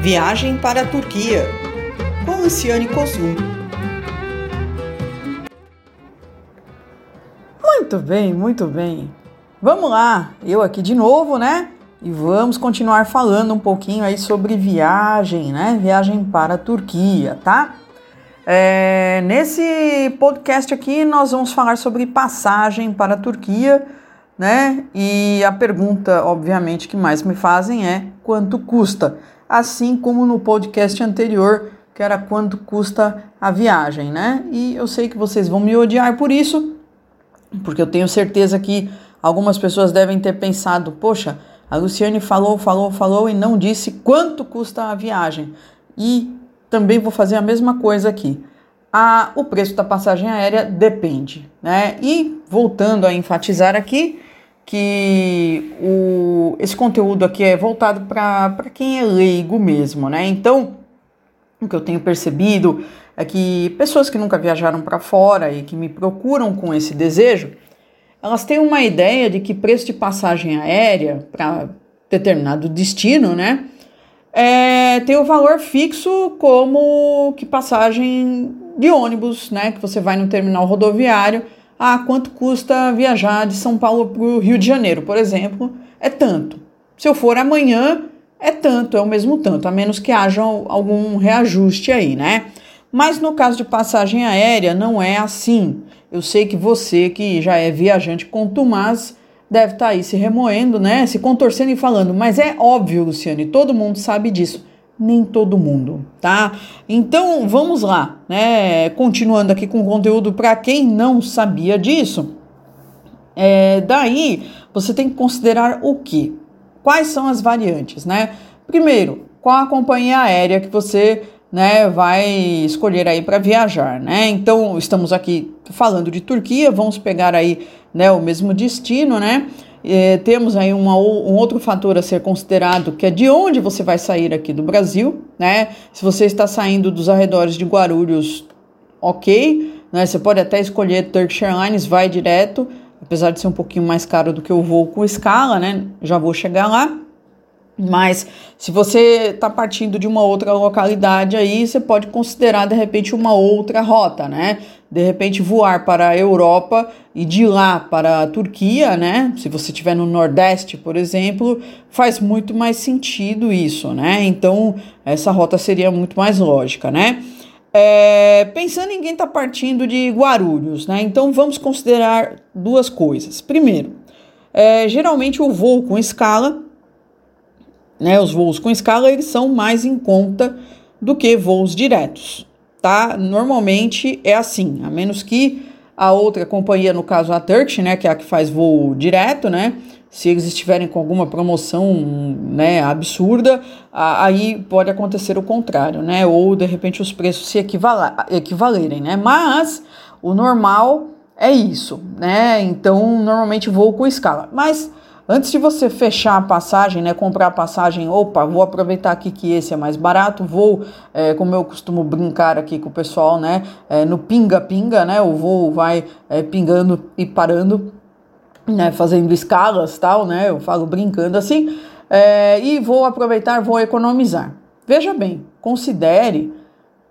Viagem para a Turquia, com Luciane Cosum. Muito bem, muito bem. Vamos lá, eu aqui de novo, né? E vamos continuar falando um pouquinho aí sobre viagem, né? Viagem para a Turquia, tá? É, nesse podcast aqui nós vamos falar sobre passagem para a Turquia, né? E a pergunta, obviamente, que mais me fazem é quanto custa? Assim como no podcast anterior, que era quanto custa a viagem, né? E eu sei que vocês vão me odiar por isso, porque eu tenho certeza que algumas pessoas devem ter pensado, poxa, a Luciane falou, falou, falou e não disse quanto custa a viagem. E também vou fazer a mesma coisa aqui. A, o preço da passagem aérea depende, né? E voltando a enfatizar aqui que o, esse conteúdo aqui é voltado para quem é leigo mesmo, né? Então, o que eu tenho percebido é que pessoas que nunca viajaram para fora e que me procuram com esse desejo, elas têm uma ideia de que preço de passagem aérea para determinado destino, né? É, tem o valor fixo como que passagem de ônibus, né? Que você vai no terminal rodoviário. Ah, quanto custa viajar de São Paulo para o Rio de Janeiro, por exemplo? É tanto. Se eu for amanhã, é tanto, é o mesmo tanto, a menos que haja algum reajuste aí, né? Mas no caso de passagem aérea, não é assim. Eu sei que você, que já é viajante contumaz, deve estar tá aí se remoendo, né? Se contorcendo e falando, mas é óbvio, Luciane, todo mundo sabe disso. Nem todo mundo, tá? Então vamos lá, né? Continuando aqui com o conteúdo para quem não sabia disso. É, daí você tem que considerar o que? Quais são as variantes, né? Primeiro, qual a companhia aérea que você né, vai escolher aí para viajar, né? Então, estamos aqui falando de Turquia, vamos pegar aí, né, o mesmo destino, né? E, temos aí uma, um outro fator a ser considerado, que é de onde você vai sair aqui do Brasil, né? Se você está saindo dos arredores de Guarulhos, ok, né? Você pode até escolher Turkish Airlines, vai direto, apesar de ser um pouquinho mais caro do que o voo com escala, né? Já vou chegar lá. Mas se você está partindo de uma outra localidade aí, você pode considerar de repente uma outra rota, né? De repente voar para a Europa e de lá para a Turquia, né? Se você estiver no Nordeste, por exemplo, faz muito mais sentido isso, né? Então essa rota seria muito mais lógica, né? É, pensando em quem está partindo de Guarulhos, né? Então vamos considerar duas coisas. Primeiro, é, geralmente o voo com escala né, os voos com escala eles são mais em conta do que voos diretos, tá? Normalmente é assim, a menos que a outra companhia, no caso a Turkish, né, que é a que faz voo direto, né, se eles estiverem com alguma promoção, né, absurda, aí pode acontecer o contrário, né, ou de repente os preços se equivalerem, né, mas o normal é isso, né, então normalmente voo com escala, mas Antes de você fechar a passagem, né, comprar a passagem, opa, vou aproveitar aqui que esse é mais barato, vou, é, como eu costumo brincar aqui com o pessoal, né, é, no pinga-pinga, né, o voo vai é, pingando e parando, né, fazendo escalas tal, né, eu falo brincando assim, é, e vou aproveitar, vou economizar. Veja bem, considere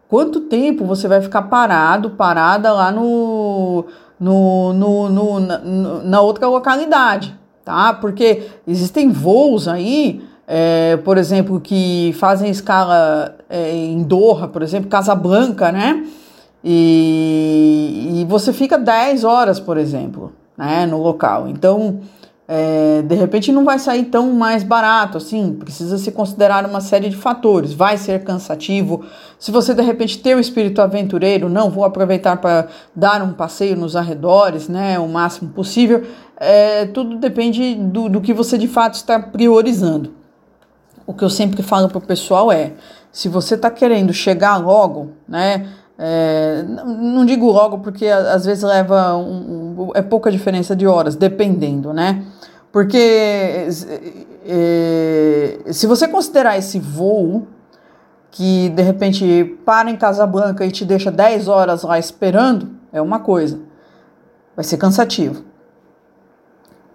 quanto tempo você vai ficar parado, parada lá no, no, no, no na, na outra localidade tá? Porque existem voos aí, é, por exemplo, que fazem escala é, em Doha, por exemplo, Casablanca, né? E, e você fica 10 horas, por exemplo, né, no local. Então, é, de repente não vai sair tão mais barato, assim, precisa se considerar uma série de fatores, vai ser cansativo. Se você de repente tem o espírito aventureiro, não vou aproveitar para dar um passeio nos arredores, né, o máximo possível, é, tudo depende do, do que você de fato está priorizando. O que eu sempre falo para o pessoal é, se você está querendo chegar logo, né, é, não digo logo porque às vezes leva um, um, é pouca diferença de horas, dependendo, né? Porque é, se você considerar esse voo que de repente para em Casablanca e te deixa 10 horas lá esperando, é uma coisa. Vai ser cansativo.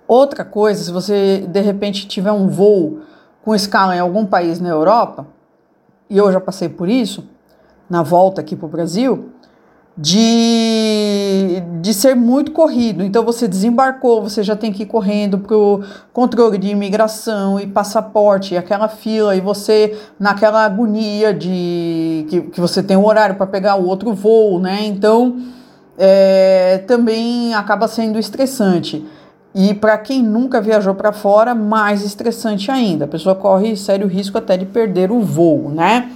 Outra coisa, se você de repente tiver um voo com escala em algum país na Europa, e eu já passei por isso na volta aqui para o Brasil, de, de ser muito corrido. Então você desembarcou, você já tem que ir correndo para o controle de imigração e passaporte, e aquela fila, e você naquela agonia de que, que você tem um horário para pegar o outro voo, né? Então é, também acaba sendo estressante. E para quem nunca viajou para fora, mais estressante ainda. A pessoa corre sério risco até de perder o voo, né?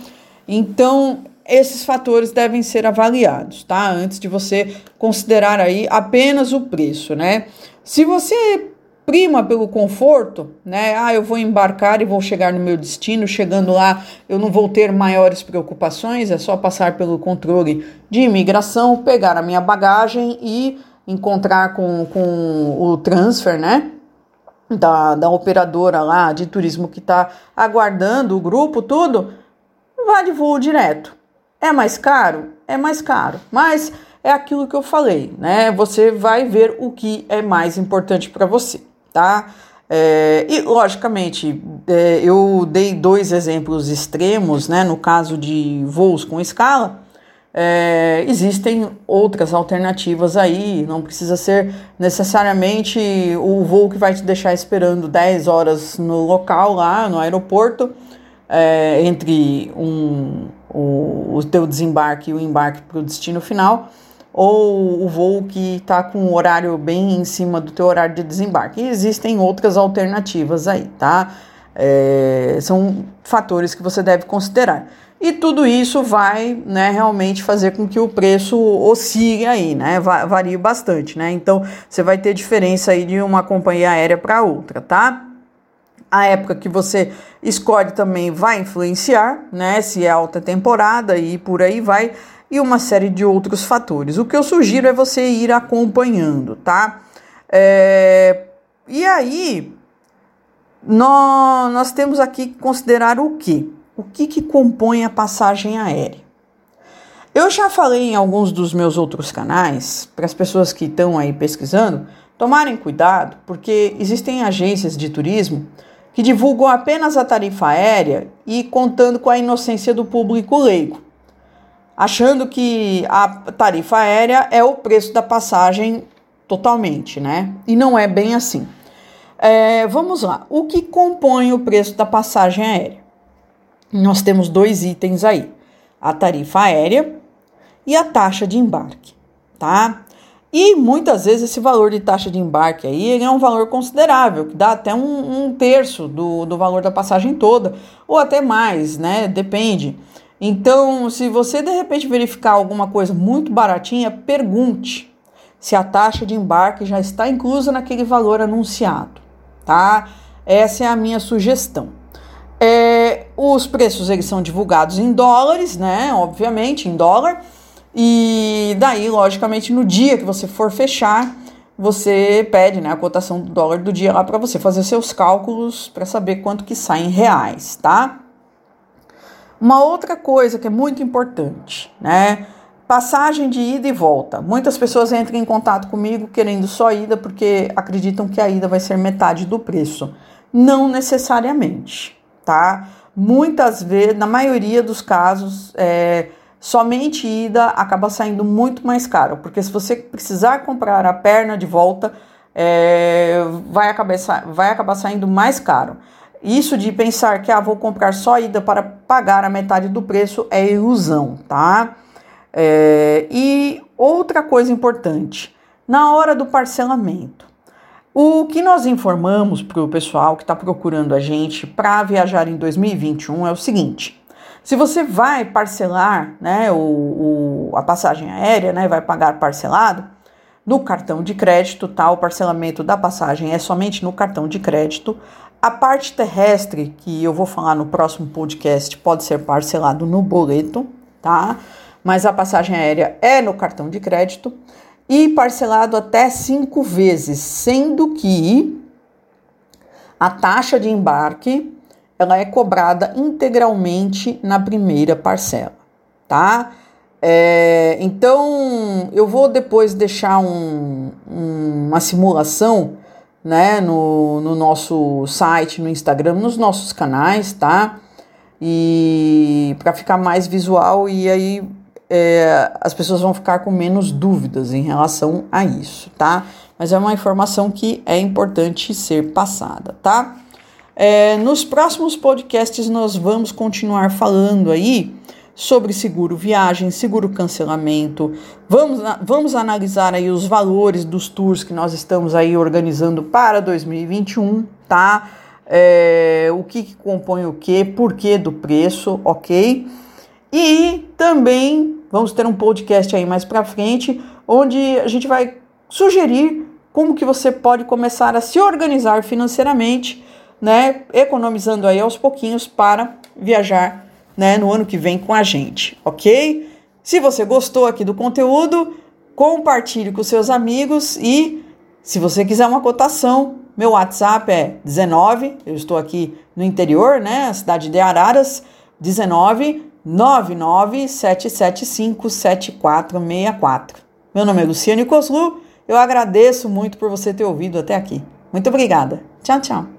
Então, esses fatores devem ser avaliados, tá? Antes de você considerar aí apenas o preço, né? Se você prima pelo conforto, né? Ah, eu vou embarcar e vou chegar no meu destino. Chegando lá, eu não vou ter maiores preocupações, é só passar pelo controle de imigração, pegar a minha bagagem e encontrar com, com o transfer, né? Da, da operadora lá de turismo que está aguardando o grupo, tudo, vá de voo direto. É mais caro? É mais caro, mas é aquilo que eu falei, né? Você vai ver o que é mais importante para você, tá? É, e logicamente, é, eu dei dois exemplos extremos, né? No caso de voos com escala, é, existem outras alternativas aí, não precisa ser necessariamente o voo que vai te deixar esperando 10 horas no local lá no aeroporto, é, entre um, o, o teu desembarque e o embarque para o destino final, ou o voo que está com o horário bem em cima do teu horário de desembarque. E existem outras alternativas aí, tá? É, são fatores que você deve considerar. E tudo isso vai né, realmente fazer com que o preço oscile aí, né? Varie bastante, né? Então você vai ter diferença aí de uma companhia aérea para outra, tá? A época que você escolhe também vai influenciar, né? Se é alta temporada e por aí vai, e uma série de outros fatores. O que eu sugiro é você ir acompanhando, tá? É, e aí, nós, nós temos aqui que considerar o que? O que, que compõe a passagem aérea? Eu já falei em alguns dos meus outros canais, para as pessoas que estão aí pesquisando, tomarem cuidado, porque existem agências de turismo que divulgam apenas a tarifa aérea e contando com a inocência do público leigo, achando que a tarifa aérea é o preço da passagem totalmente, né? E não é bem assim. É, vamos lá. O que compõe o preço da passagem aérea? Nós temos dois itens aí: a tarifa aérea e a taxa de embarque, tá? E muitas vezes esse valor de taxa de embarque aí é um valor considerável, que dá até um, um terço do, do valor da passagem toda, ou até mais, né? Depende. Então, se você de repente verificar alguma coisa muito baratinha, pergunte se a taxa de embarque já está inclusa naquele valor anunciado, tá? Essa é a minha sugestão. É, os preços eles são divulgados em dólares, né? Obviamente, em dólar e daí, logicamente, no dia que você for fechar, você pede né, a cotação do dólar do dia lá para você fazer seus cálculos para saber quanto que sai em reais, tá? Uma outra coisa que é muito importante, né? Passagem de ida e volta. Muitas pessoas entram em contato comigo querendo só ida porque acreditam que a ida vai ser metade do preço. Não necessariamente, tá? Muitas vezes, na maioria dos casos, é, somente ida acaba saindo muito mais caro, porque se você precisar comprar a perna de volta, é, vai, acabar, vai acabar saindo mais caro. Isso de pensar que ah, vou comprar só ida para pagar a metade do preço é ilusão, tá? É, e outra coisa importante, na hora do parcelamento. O que nós informamos para o pessoal que está procurando a gente para viajar em 2021 é o seguinte: se você vai parcelar né, o, o, a passagem aérea, né, vai pagar parcelado, no cartão de crédito, tá? O parcelamento da passagem é somente no cartão de crédito. A parte terrestre, que eu vou falar no próximo podcast, pode ser parcelado no boleto, tá? Mas a passagem aérea é no cartão de crédito e parcelado até cinco vezes, sendo que a taxa de embarque ela é cobrada integralmente na primeira parcela, tá? É, então, eu vou depois deixar um, um, uma simulação né, no, no nosso site, no Instagram, nos nossos canais, tá? e para ficar mais visual e aí é, as pessoas vão ficar com menos dúvidas em relação a isso, tá? Mas é uma informação que é importante ser passada, tá? É, nos próximos podcasts nós vamos continuar falando aí sobre seguro viagem, seguro cancelamento. Vamos, vamos analisar aí os valores dos tours que nós estamos aí organizando para 2021, tá? É, o que, que compõe o que, por que do preço, ok? E também vamos ter um podcast aí mais para frente, onde a gente vai sugerir como que você pode começar a se organizar financeiramente, né, economizando aí aos pouquinhos para viajar, né, no ano que vem com a gente, ok? Se você gostou aqui do conteúdo, compartilhe com seus amigos e se você quiser uma cotação, meu WhatsApp é 19, eu estou aqui no interior, né, a cidade de Araras, 19 997757464. Meu nome é Luciane Coslu, eu agradeço muito por você ter ouvido até aqui. Muito obrigada. Tchau, tchau.